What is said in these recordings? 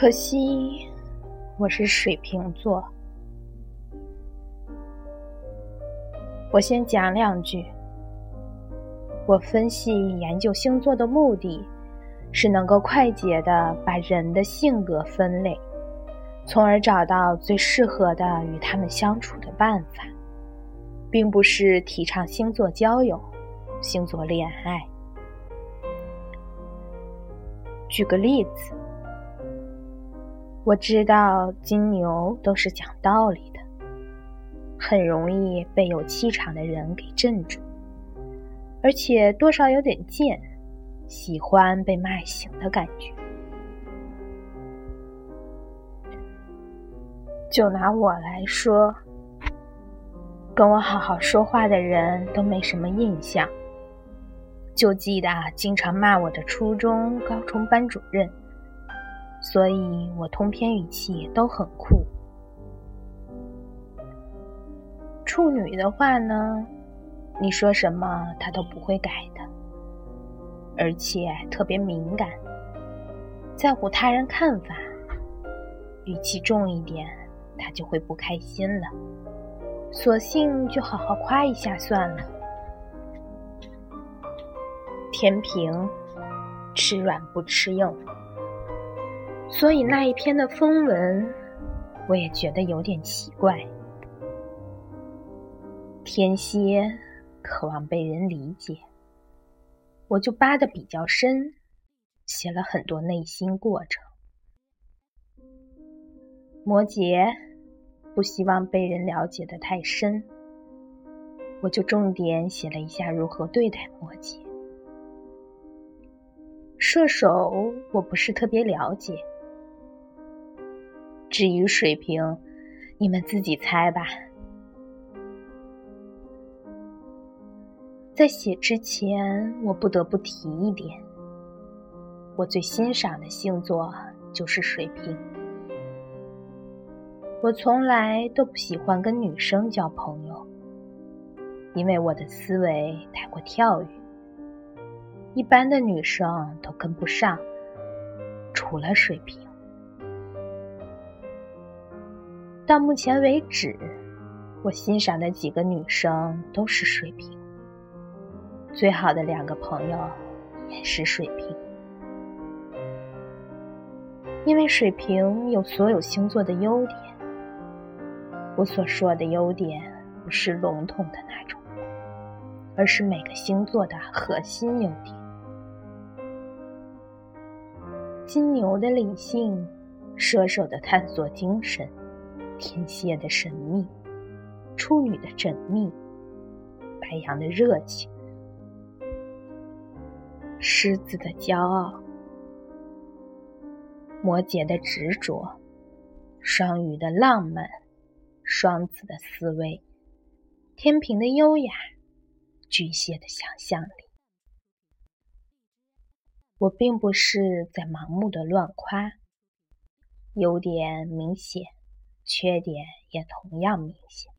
可惜我是水瓶座。我先讲两句。我分析研究星座的目的，是能够快捷的把人的性格分类，从而找到最适合的与他们相处的办法，并不是提倡星座交友、星座恋爱。举个例子，我知道金牛都是讲道理的。很容易被有气场的人给镇住，而且多少有点贱，喜欢被骂醒的感觉。就拿我来说，跟我好好说话的人都没什么印象，就记得经常骂我的初中、高中班主任，所以我通篇语气都很酷。处女的话呢，你说什么他都不会改的，而且特别敏感，在乎他人看法，语气重一点，他就会不开心了。索性就好好夸一下算了。天平，吃软不吃硬，所以那一篇的风文，我也觉得有点奇怪。天蝎渴望被人理解，我就扒的比较深，写了很多内心过程。摩羯不希望被人了解的太深，我就重点写了一下如何对待摩羯。射手我不是特别了解，至于水瓶，你们自己猜吧。在写之前，我不得不提一点：我最欣赏的星座就是水瓶。我从来都不喜欢跟女生交朋友，因为我的思维太过跳跃，一般的女生都跟不上，除了水瓶。到目前为止，我欣赏的几个女生都是水瓶。最好的两个朋友也是水瓶，因为水瓶有所有星座的优点。我所说的优点不是笼统的那种，而是每个星座的核心优点。金牛的理性，射手的探索精神，天蝎的神秘，处女的缜密，白羊的热情。狮子的骄傲，摩羯的执着，双鱼的浪漫，双子的思维，天平的优雅，巨蟹的想象力。我并不是在盲目的乱夸，优点明显，缺点也同样明显，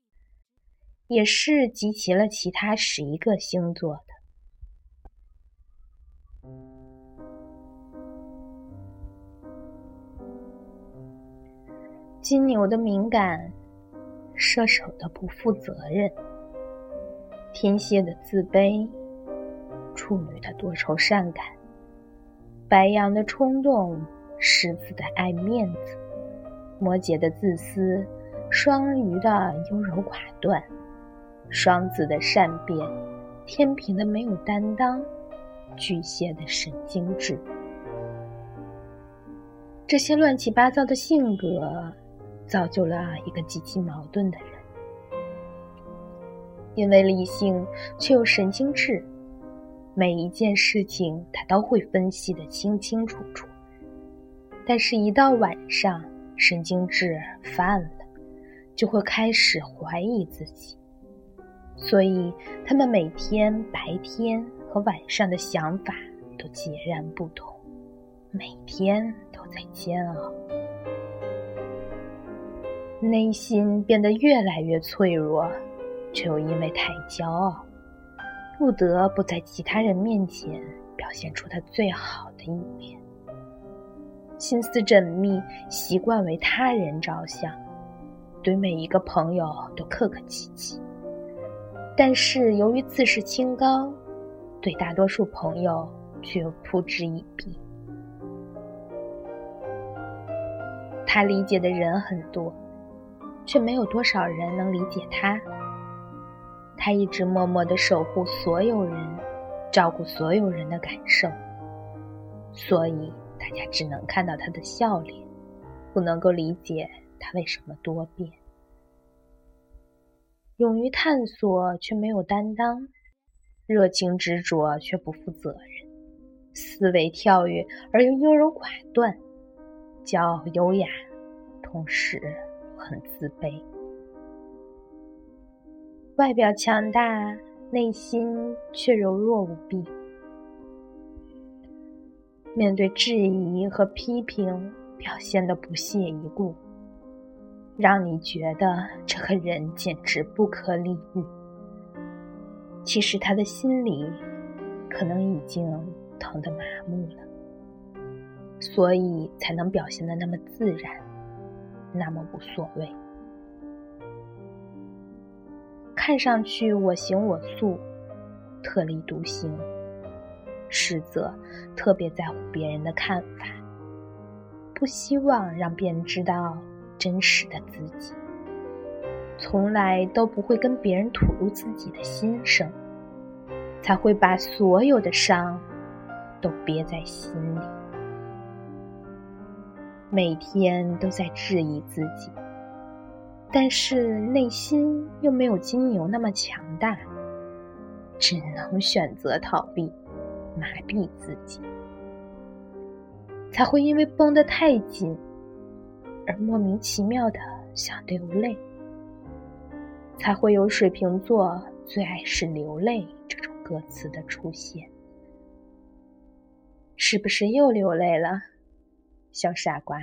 也是集齐了其他十一个星座的。金牛的敏感，射手的不负责任，天蝎的自卑，处女的多愁善感，白羊的冲动，狮子的爱面子，摩羯的自私，双鱼的优柔寡断，双子的善变，天平的没有担当，巨蟹的神经质。这些乱七八糟的性格。造就了一个极其矛盾的人，因为理性却又神经质，每一件事情他都会分析的清清楚楚。但是，一到晚上，神经质犯了，就会开始怀疑自己。所以，他们每天白天和晚上的想法都截然不同，每天都在煎熬。内心变得越来越脆弱，却又因为太骄傲，不得不在其他人面前表现出他最好的一面。心思缜密，习惯为他人着想，对每一个朋友都客客气气。但是由于自视清高，对大多数朋友却又扑之以鼻。他理解的人很多，却没有多少人能理解他。他一直默默的守护所有人，照顾所有人的感受，所以大家只能看到他的笑脸，不能够理解他为什么多变。勇于探索却没有担当，热情执着却不负责任，思维跳跃而又优柔寡断，骄傲优雅，同时很自卑。外表强大，内心却柔弱无比。面对质疑和批评，表现的不屑一顾。让你觉得这个人简直不可理喻。其实他的心里可能已经疼得麻木了，所以才能表现的那么自然，那么无所谓。看上去我行我素，特立独行，实则特别在乎别人的看法，不希望让别人知道。真实的自己，从来都不会跟别人吐露自己的心声，才会把所有的伤都憋在心里，每天都在质疑自己，但是内心又没有金牛那么强大，只能选择逃避，麻痹自己，才会因为绷得太紧。而莫名其妙的想流泪，才会有水瓶座最爱是流泪这种歌词的出现。是不是又流泪了，小傻瓜？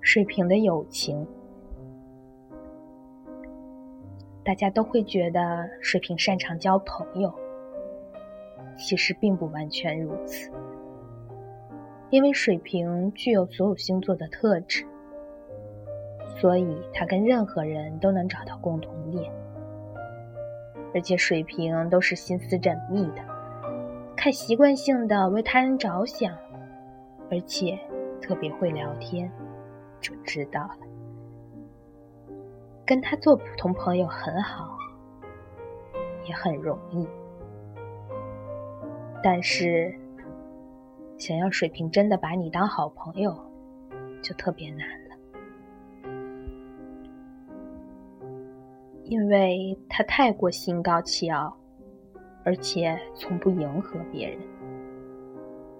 水瓶的友情，大家都会觉得水瓶擅长交朋友。其实并不完全如此，因为水瓶具有所有星座的特质，所以他跟任何人都能找到共同点。而且水瓶都是心思缜密的，看习惯性的为他人着想，而且特别会聊天，就知道了。跟他做普通朋友很好，也很容易。但是，想要水瓶真的把你当好朋友，就特别难了，因为他太过心高气傲，而且从不迎合别人，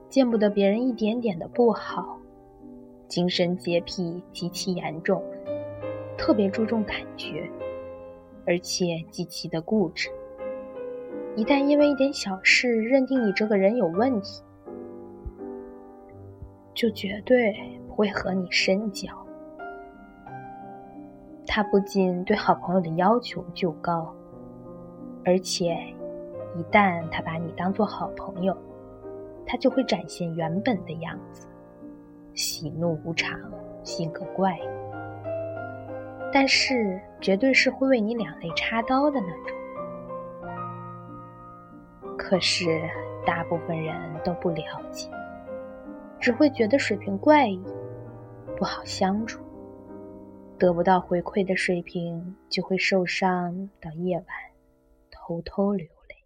见不得别人一点点的不好，精神洁癖极其严重，特别注重感觉，而且极其的固执。一旦因为一点小事认定你这个人有问题，就绝对不会和你深交。他不仅对好朋友的要求就高，而且一旦他把你当做好朋友，他就会展现原本的样子，喜怒无常，性格怪异，但是绝对是会为你两肋插刀的那种。可是，大部分人都不了解，只会觉得水瓶怪异，不好相处。得不到回馈的水瓶就会受伤，到夜晚偷偷流泪。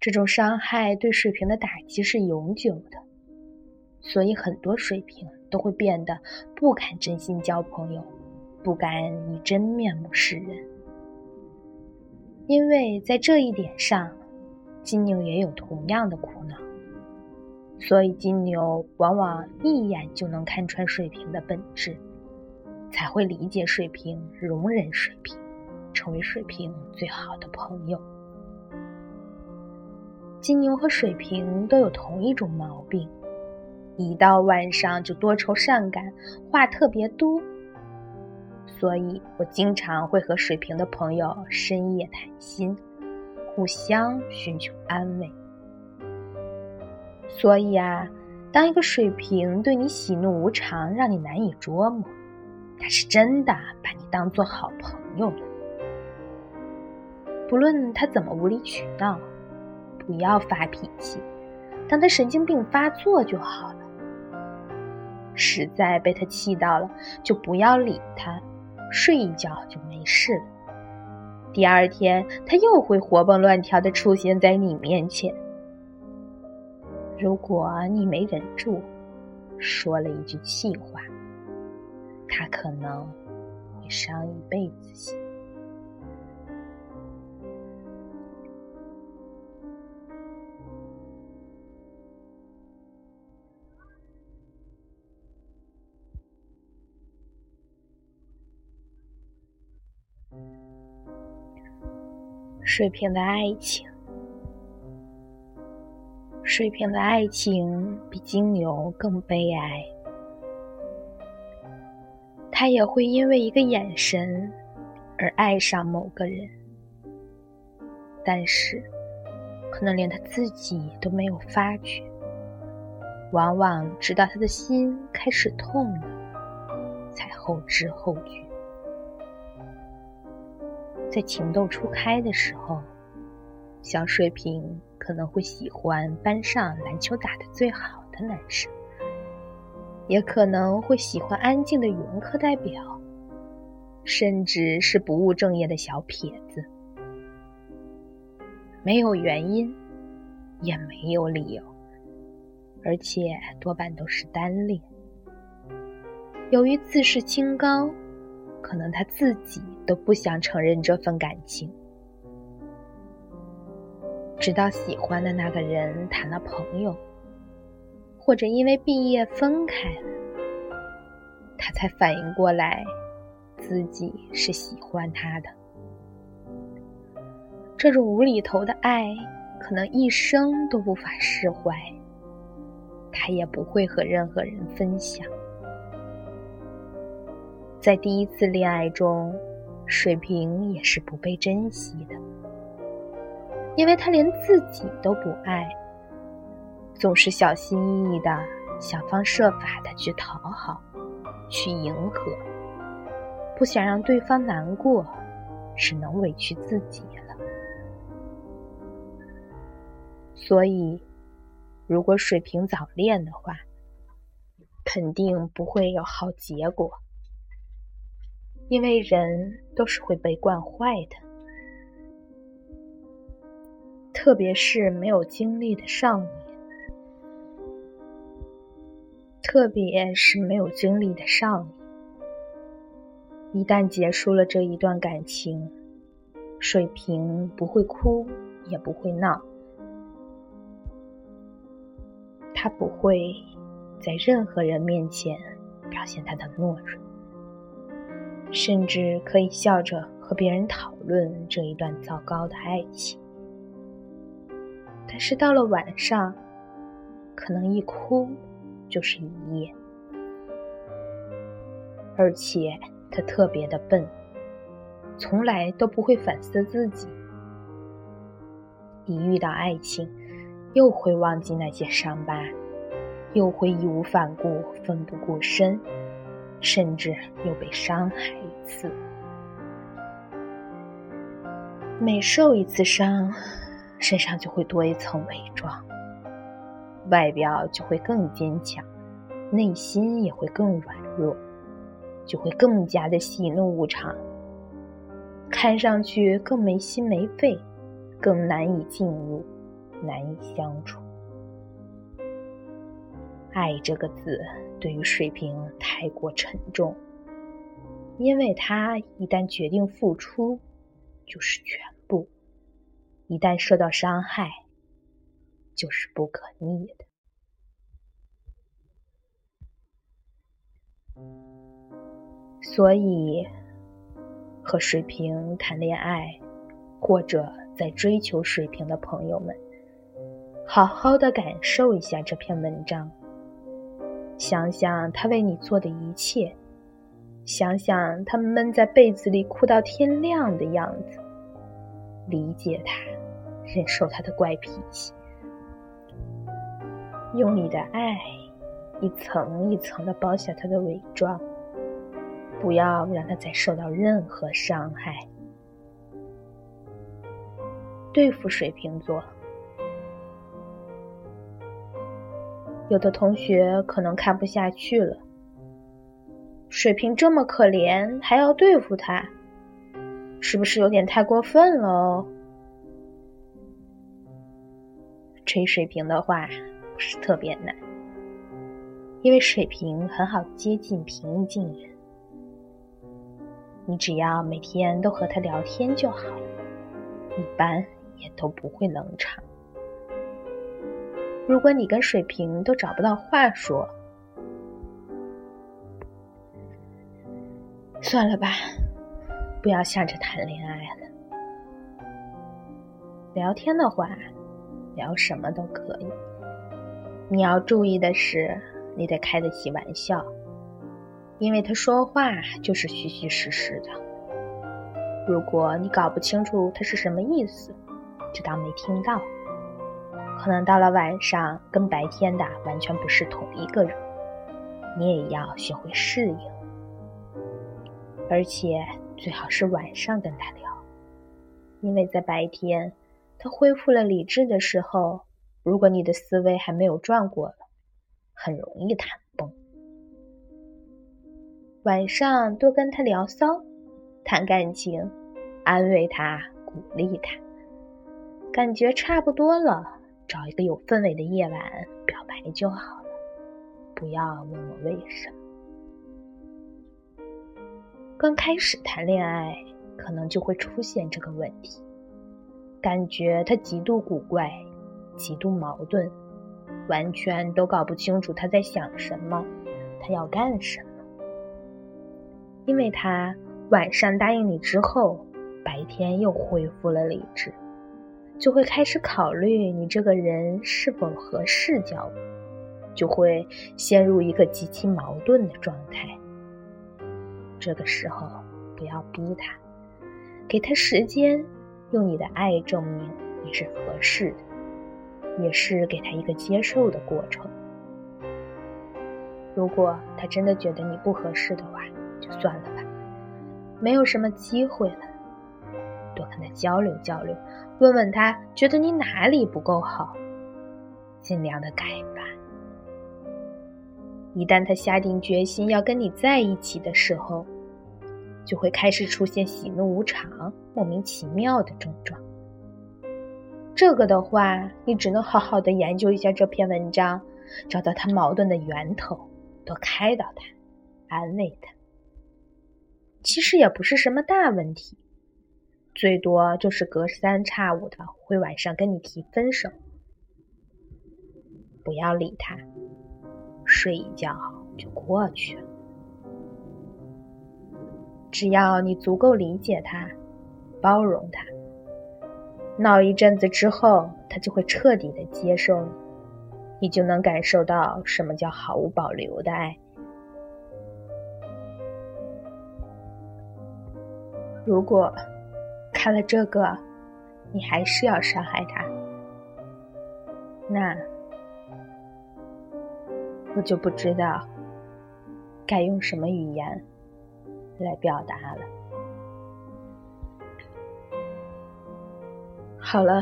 这种伤害对水瓶的打击是永久的，所以很多水瓶都会变得不敢真心交朋友，不敢以真面目示人。因为在这一点上，金牛也有同样的苦恼，所以金牛往往一眼就能看穿水瓶的本质，才会理解水瓶，容忍水瓶，成为水瓶最好的朋友。金牛和水瓶都有同一种毛病，一到晚上就多愁善感，话特别多，所以我经常会和水瓶的朋友深夜谈心，互相寻求安慰。所以啊，当一个水瓶对你喜怒无常，让你难以捉摸，他是真的把你当做好朋友了。不论他怎么无理取闹，不要发脾气，当他神经病发作就好了。实在被他气到了，就不要理他，睡一觉就没事了。第二天他又会活蹦乱跳的出现在你面前。如果你没忍住，说了一句气话，他可能会伤一辈子心。水瓶的爱情。水瓶的爱情比金牛更悲哀，他也会因为一个眼神而爱上某个人，但是可能连他自己都没有发觉，往往直到他的心开始痛了，才后知后觉。在情窦初开的时候，小水瓶。可能会喜欢班上篮球打得最好的男生，也可能会喜欢安静的语文课代表，甚至是不务正业的小撇子。没有原因，也没有理由，而且多半都是单恋。由于自视清高，可能他自己都不想承认这份感情。直到喜欢的那个人谈了朋友，或者因为毕业分开了，他才反应过来自己是喜欢他的。这种无厘头的爱，可能一生都无法释怀，他也不会和任何人分享。在第一次恋爱中，水瓶也是不被珍惜的。因为他连自己都不爱，总是小心翼翼的想方设法的去讨好，去迎合，不想让对方难过，只能委屈自己了。所以，如果水瓶早恋的话，肯定不会有好结果，因为人都是会被惯坏的。特别是没有经历的少年，特别是没有经历的少年，一旦结束了这一段感情，水瓶不会哭，也不会闹，他不会在任何人面前表现他的懦弱，甚至可以笑着和别人讨论这一段糟糕的爱情。但是到了晚上，可能一哭就是一夜，而且他特别的笨，从来都不会反思自己。一遇到爱情，又会忘记那些伤疤，又会义无反顾、奋不顾身，甚至又被伤害一次。每受一次伤。身上就会多一层伪装，外表就会更坚强，内心也会更软弱，就会更加的喜怒无常，看上去更没心没肺，更难以进入，难以相处。爱这个字对于水瓶太过沉重，因为他一旦决定付出，就是全部。一旦受到伤害，就是不可逆的。所以，和水瓶谈恋爱，或者在追求水瓶的朋友们，好好的感受一下这篇文章，想想他为你做的一切，想想他闷在被子里哭到天亮的样子，理解他，忍受他的怪脾气，用你的爱一层一层的包下他的伪装，不要让他再受到任何伤害。对付水瓶座。有的同学可能看不下去了，水瓶这么可怜，还要对付他，是不是有点太过分了哦？追水瓶的话不是特别难，因为水瓶很好接近平易近人，你只要每天都和他聊天就好，一般也都不会冷场。如果你跟水瓶都找不到话说，算了吧，不要想着谈恋爱了。聊天的话，聊什么都可以。你要注意的是，你得开得起玩笑，因为他说话就是虚虚实实的。如果你搞不清楚他是什么意思，就当没听到。可能到了晚上，跟白天的完全不是同一个人，你也要学会适应。而且最好是晚上跟他聊，因为在白天他恢复了理智的时候，如果你的思维还没有转过了，很容易谈崩。晚上多跟他聊骚，谈感情，安慰他，鼓励他，感觉差不多了。找一个有氛围的夜晚表白就好了，不要问我为什么。刚开始谈恋爱，可能就会出现这个问题，感觉他极度古怪，极度矛盾，完全都搞不清楚他在想什么，他要干什么。因为他晚上答应你之后，白天又恢复了理智。就会开始考虑你这个人是否合适交往，就会陷入一个极其矛盾的状态。这个时候不要逼他，给他时间，用你的爱证明你是合适的，也是给他一个接受的过程。如果他真的觉得你不合适的话，就算了吧，没有什么机会了。多跟他交流交流，问问他觉得你哪里不够好，尽量的改吧。一旦他下定决心要跟你在一起的时候，就会开始出现喜怒无常、莫名其妙的症状。这个的话，你只能好好的研究一下这篇文章，找到他矛盾的源头，多开导他，安慰他。其实也不是什么大问题。最多就是隔三差五的会晚上跟你提分手，不要理他，睡一觉就过去了。只要你足够理解他，包容他，闹一阵子之后，他就会彻底的接受你，你就能感受到什么叫毫无保留的爱。如果。看了这个，你还是要伤害他，那我就不知道该用什么语言来表达了。好了，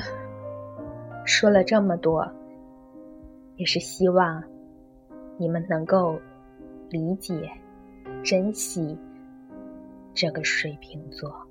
说了这么多，也是希望你们能够理解、珍惜这个水瓶座。